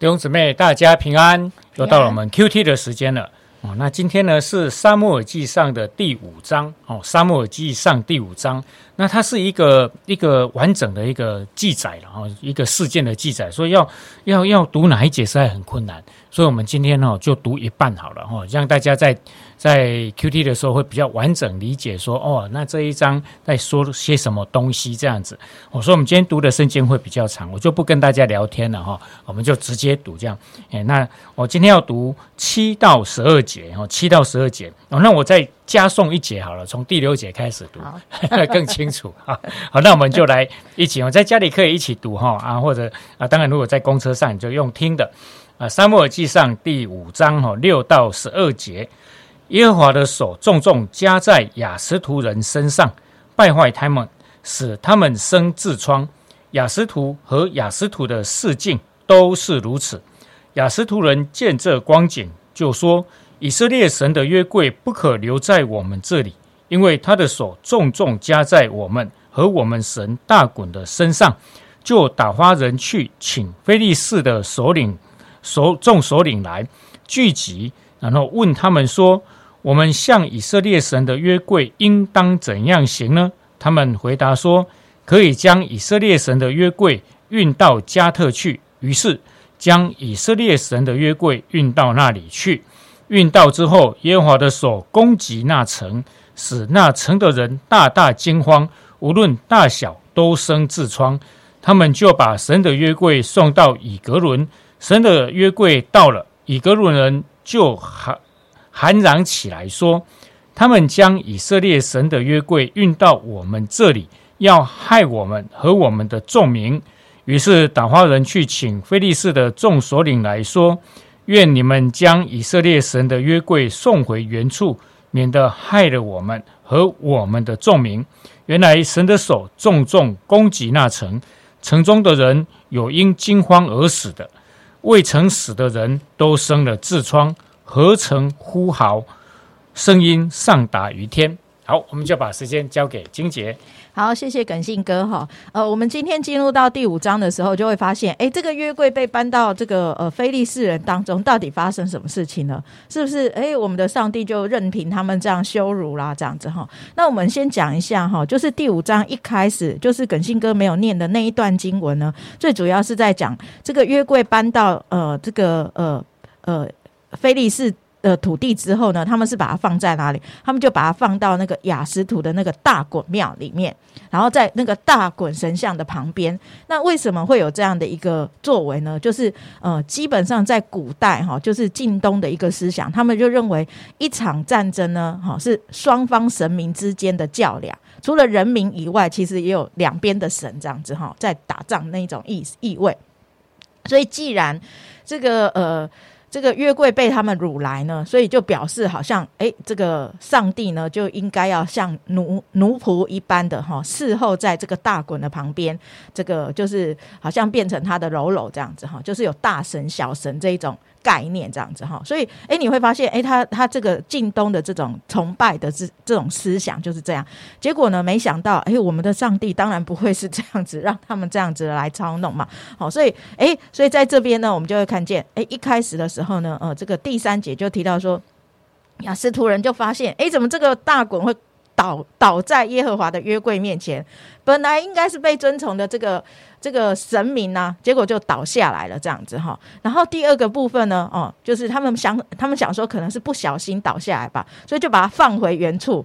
弟兄姊妹，大家平安！又到了我们 Q T 的时间了哦。那今天呢是《沙漠耳记上》的第五章哦，《沙漠耳记上》第五章。那它是一个一个完整的一个记载了哈，一个事件的记载，所以要要要读哪一节实在很困难，所以我们今天呢就读一半好了哈，让大家在在 Q T 的时候会比较完整理解说哦，那这一章在说些什么东西这样子。我说我们今天读的圣经会比较长，我就不跟大家聊天了哈，我们就直接读这样。哎，那我今天要读七到十二节哈，七到十二节哦，那我再加送一节好了，从第六节开始读，更清。楚啊，好，那我们就来一起我，在家里可以一起读哈啊，或者啊，当然如果在公车上你就用听的啊，《沙漠耳记上》第五章哈六到十二节，耶和华的手重重加在雅斯图人身上，败坏他们，使他们生痔疮。雅斯图和雅斯图的四境都是如此。雅斯图人见这光景，就说：以色列神的约柜不可留在我们这里。因为他的手重重加在我们和我们神大滚的身上，就打发人去请菲利士的首领、首众首领来聚集，然后问他们说：“我们向以色列神的约柜应当怎样行呢？”他们回答说：“可以将以色列神的约柜运到加特去。”于是将以色列神的约柜运到那里去。运到之后，耶和华的手攻击那城。使那城的人大大惊慌，无论大小都生痔疮。他们就把神的约柜送到以格伦。神的约柜到了，以格伦人就喊喊嚷起来说：“他们将以色列神的约柜运到我们这里，要害我们和我们的众民。”于是打发人去请菲利士的众首领来说：“愿你们将以色列神的约柜送回原处。”免得害了我们和我们的众民。原来神的手重重攻击那城，城中的人有因惊慌而死的，未曾死的人都生了痔疮，何曾呼嚎，声音上达于天。好，我们就把时间交给金杰。好，谢谢耿信哥哈。呃，我们今天进入到第五章的时候，就会发现，哎，这个约柜被搬到这个呃非利士人当中，到底发生什么事情了？是不是？哎，我们的上帝就任凭他们这样羞辱啦，这样子哈。那我们先讲一下哈，就是第五章一开始，就是耿信哥没有念的那一段经文呢，最主要是在讲这个约柜搬到呃这个呃呃菲利士。的土地之后呢，他们是把它放在哪里？他们就把它放到那个雅什图的那个大滚庙里面，然后在那个大滚神像的旁边。那为什么会有这样的一个作为呢？就是呃，基本上在古代哈，就是晋东的一个思想，他们就认为一场战争呢，哈是双方神明之间的较量，除了人民以外，其实也有两边的神这样子哈，在打仗那一种意意味。所以既然这个呃。这个约柜被他们掳来呢，所以就表示好像，哎，这个上帝呢就应该要像奴奴仆一般的哈，侍候在这个大滚的旁边，这个就是好像变成他的喽喽这样子哈，就是有大神小神这一种。概念这样子哈，所以哎，你会发现哎，他他这个晋东的这种崇拜的这这种思想就是这样。结果呢，没想到哎，我们的上帝当然不会是这样子，让他们这样子来操弄嘛。好，所以哎，所以在这边呢，我们就会看见哎，一开始的时候然后呢，呃，这个第三节就提到说，雅斯图人就发现哎，怎么这个大滚会倒倒在耶和华的约柜面前？本来应该是被尊崇的这个。这个神明呢，结果就倒下来了，这样子哈。然后第二个部分呢，哦，就是他们想，他们想说可能是不小心倒下来吧，所以就把它放回原处，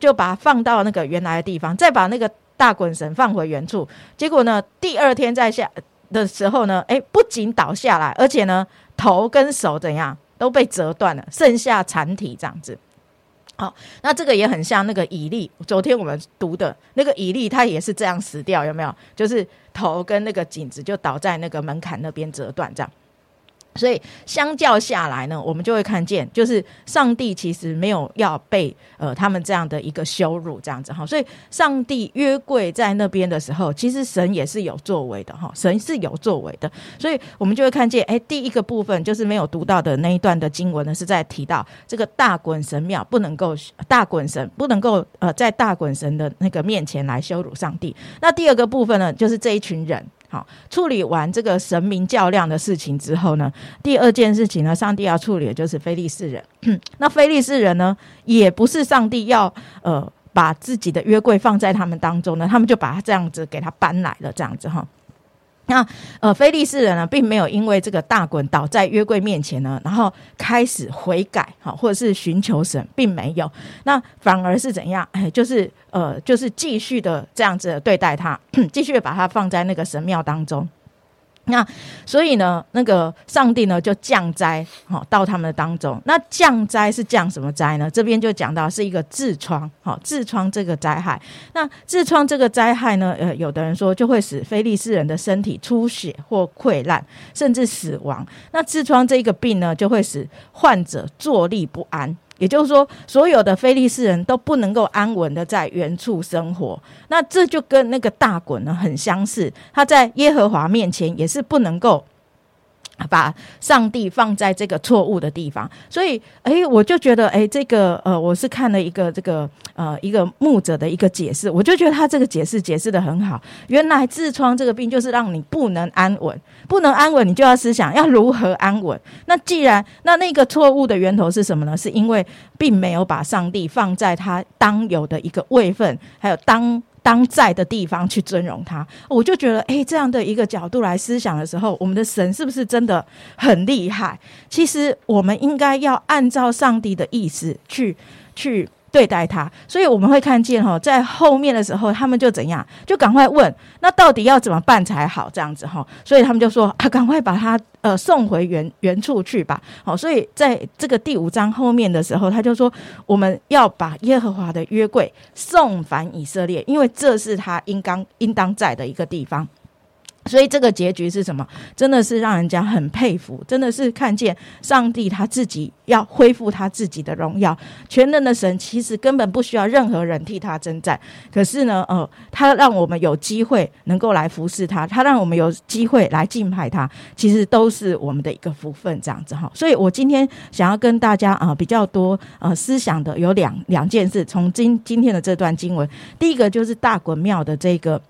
就把它放到那个原来的地方，再把那个大滚神放回原处。结果呢，第二天再下的时候呢，哎，不仅倒下来，而且呢，头跟手怎样都被折断了，剩下残体这样子。好，那这个也很像那个以利，昨天我们读的那个以利，他也是这样死掉，有没有？就是头跟那个颈子就倒在那个门槛那边折断，这样。所以相较下来呢，我们就会看见，就是上帝其实没有要被呃他们这样的一个羞辱这样子哈。所以上帝约柜在那边的时候，其实神也是有作为的哈，神是有作为的。所以我们就会看见，哎，第一个部分就是没有读到的那一段的经文呢，是在提到这个大滚神庙不能够大滚神不能够呃在大滚神的那个面前来羞辱上帝。那第二个部分呢，就是这一群人。好，处理完这个神明较量的事情之后呢，第二件事情呢，上帝要处理的就是非利士人。那非利士人呢，也不是上帝要呃把自己的约柜放在他们当中呢，他们就把他这样子给他搬来了，这样子哈。那呃，菲利士人呢，并没有因为这个大滚倒在约柜面前呢，然后开始悔改哈，或者是寻求神，并没有。那反而是怎样？哎，就是呃，就是继续的这样子对待他，继续把他放在那个神庙当中。那所以呢，那个上帝呢就降灾好到他们的当中。那降灾是降什么灾呢？这边就讲到是一个痔疮，好痔疮这个灾害。那痔疮这个灾害呢，呃，有的人说就会使非利士人的身体出血或溃烂，甚至死亡。那痔疮这个病呢，就会使患者坐立不安。也就是说，所有的非利士人都不能够安稳的在原处生活，那这就跟那个大滚呢很相似，他在耶和华面前也是不能够。把上帝放在这个错误的地方，所以，哎，我就觉得，哎，这个，呃，我是看了一个这个，呃，一个牧者的一个解释，我就觉得他这个解释解释的很好。原来痔疮这个病就是让你不能安稳，不能安稳，你就要思想要如何安稳。那既然那那个错误的源头是什么呢？是因为并没有把上帝放在他当有的一个位分，还有当。当在的地方去尊荣他，我就觉得，哎，这样的一个角度来思想的时候，我们的神是不是真的很厉害？其实我们应该要按照上帝的意思去去。对待他，所以我们会看见哈，在后面的时候，他们就怎样，就赶快问，那到底要怎么办才好？这样子哈，所以他们就说，啊，赶快把他呃送回原原处去吧。好，所以在这个第五章后面的时候，他就说，我们要把耶和华的约柜送返以色列，因为这是他应当应当在的一个地方。所以这个结局是什么？真的是让人家很佩服，真的是看见上帝他自己要恢复他自己的荣耀。全能的神其实根本不需要任何人替他征战，可是呢，呃，他让我们有机会能够来服侍他，他让我们有机会来敬拜他，其实都是我们的一个福分，这样子哈。所以我今天想要跟大家啊比较多呃思想的有两两件事，从今今天的这段经文，第一个就是大滚庙的这个。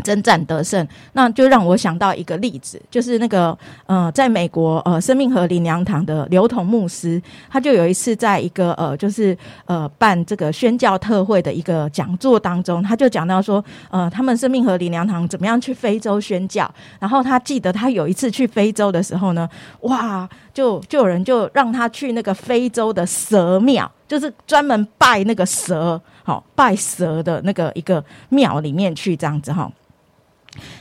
征战得胜，那就让我想到一个例子，就是那个呃，在美国呃，生命和林良堂的刘同牧师，他就有一次在一个呃，就是呃办这个宣教特会的一个讲座当中，他就讲到说，呃，他们生命和林良堂怎么样去非洲宣教，然后他记得他有一次去非洲的时候呢，哇，就就有人就让他去那个非洲的蛇庙，就是专门拜那个蛇，好拜蛇的那个一个庙里面去这样子哈。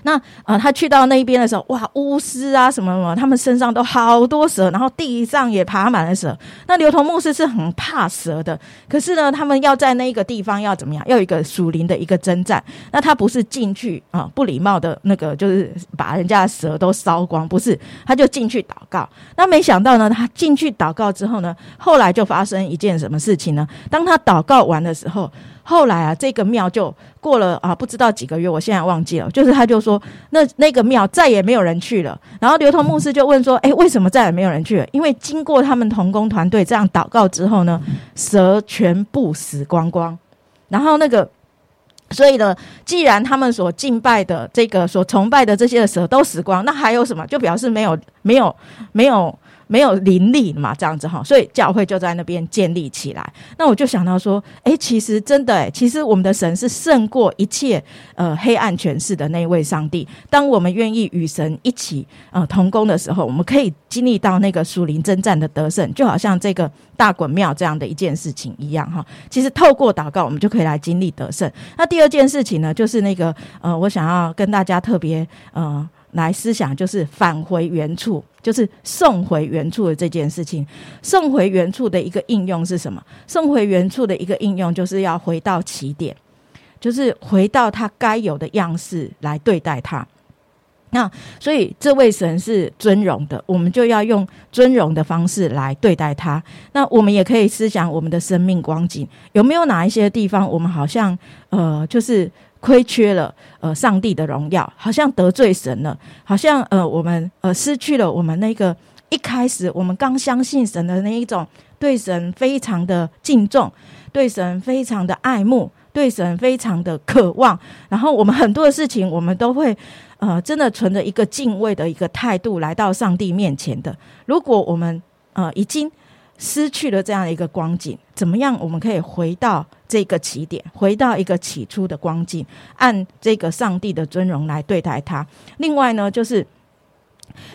那呃，他去到那一边的时候，哇，巫师啊，什么什么，他们身上都好多蛇，然后地上也爬满了蛇。那刘同牧师是很怕蛇的，可是呢，他们要在那个地方要怎么样？要一个属灵的一个征战。那他不是进去啊，不礼貌的那个，就是把人家的蛇都烧光，不是，他就进去祷告。那没想到呢，他进去祷告之后呢，后来就发生一件什么事情呢？当他祷告完的时候。后来啊，这个庙就过了啊，不知道几个月，我现在忘记了。就是他就说，那那个庙再也没有人去了。然后刘同牧师就问说：“哎，为什么再也没有人去了？”因为经过他们同工团队这样祷告之后呢，蛇全部死光光。然后那个，所以呢，既然他们所敬拜的这个、所崇拜的这些的蛇都死光，那还有什么？就表示没有、没有、没有。没有灵力嘛，这样子哈，所以教会就在那边建立起来。那我就想到说，哎，其实真的，哎，其实我们的神是胜过一切呃黑暗权势的那一位上帝。当我们愿意与神一起呃同工的时候，我们可以经历到那个属灵征战的得胜，就好像这个大滚庙这样的一件事情一样哈。其实透过祷告，我们就可以来经历得胜。那第二件事情呢，就是那个呃，我想要跟大家特别呃。来思想就是返回原处，就是送回原处的这件事情。送回原处的一个应用是什么？送回原处的一个应用就是要回到起点，就是回到他该有的样式来对待他。那所以这位神是尊荣的，我们就要用尊荣的方式来对待他。那我们也可以思想我们的生命光景，有没有哪一些地方我们好像呃，就是。亏缺了呃上帝的荣耀，好像得罪神了，好像呃我们呃失去了我们那个一开始我们刚相信神的那一种对神非常的敬重，对神非常的爱慕，对神非常的渴望，然后我们很多的事情，我们都会呃，真的存着一个敬畏的一个态度来到上帝面前的。如果我们呃已经失去了这样一个光景，怎么样我们可以回到这个起点，回到一个起初的光景，按这个上帝的尊荣来对待他？另外呢，就是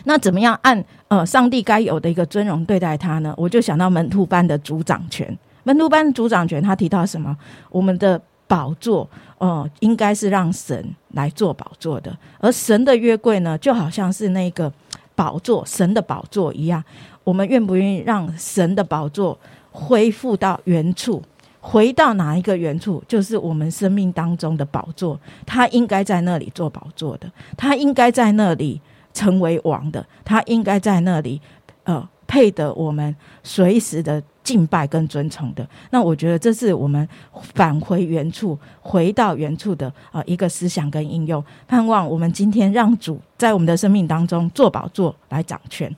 那怎么样按呃上帝该有的一个尊荣对待他呢？我就想到门徒班的主掌权。门徒班主掌权，他提到什么？我们的宝座，哦，应该是让神来做宝座的，而神的约柜呢，就好像是那个宝座，神的宝座一样。我们愿不愿意让神的宝座恢复到原处？回到哪一个原处？就是我们生命当中的宝座，他应该在那里做宝座的，他应该在那里成为王的，他应该在那里，呃，配得我们随时的。敬拜跟尊崇的，那我觉得这是我们返回原处、回到原处的啊一个思想跟应用。盼望我们今天让主在我们的生命当中做宝座来掌权。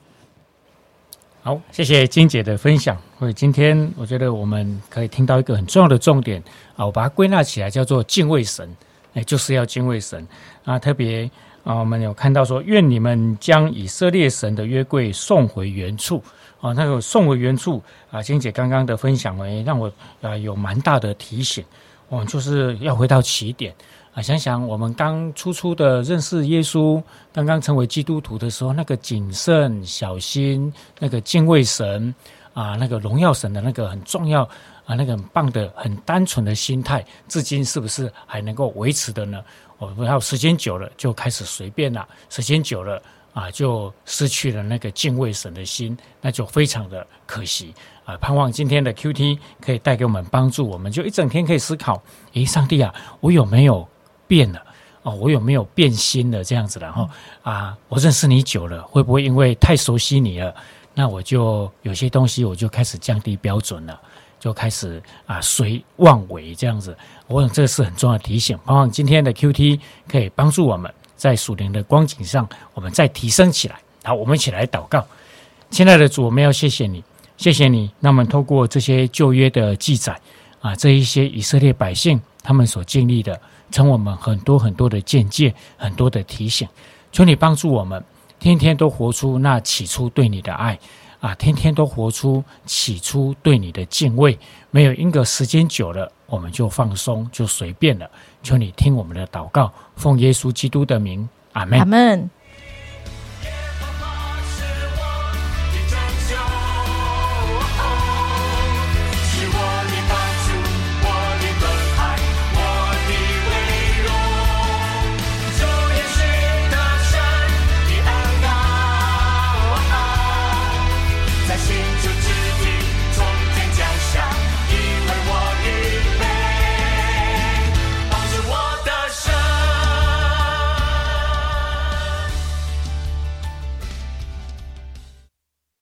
好，谢谢金姐的分享。所以今天我觉得我们可以听到一个很重要的重点啊，我把它归纳起来叫做敬畏神，哎，就是要敬畏神啊。特别啊，我们有看到说，愿你们将以色列神的约柜送回原处。啊，那个送回原处啊，金姐刚刚的分享诶，让我啊有蛮大的提醒，我们，就是要回到起点啊，想想我们刚初初的认识耶稣，刚刚成为基督徒的时候，那个谨慎小心，那个敬畏神啊，那个荣耀神的那个很重要啊，那个很棒的、很单纯的心态，至今是不是还能够维持的呢？我不知道时间久了就开始随便了，时间久了。啊，就失去了那个敬畏神的心，那就非常的可惜啊！盼望今天的 Q T 可以带给我们帮助，我们就一整天可以思考：诶，上帝啊，我有没有变了？哦，我有没有变心了？这样子然后啊！我认识你久了，会不会因为太熟悉你了，那我就有些东西我就开始降低标准了，就开始啊随妄为这样子？我想这是很重要的提醒。盼望今天的 Q T 可以帮助我们。在属灵的光景上，我们再提升起来。好，我们一起来祷告。亲爱的主，我们要谢谢你，谢谢你。那么，透过这些旧约的记载啊，这一些以色列百姓他们所经历的，成我们很多很多的见解，很多的提醒。求你帮助我们，天天都活出那起初对你的爱啊，天天都活出起初对你的敬畏。没有因个时间久了，我们就放松，就随便了。求你听我们的祷告，奉耶稣基督的名，阿门。阿门。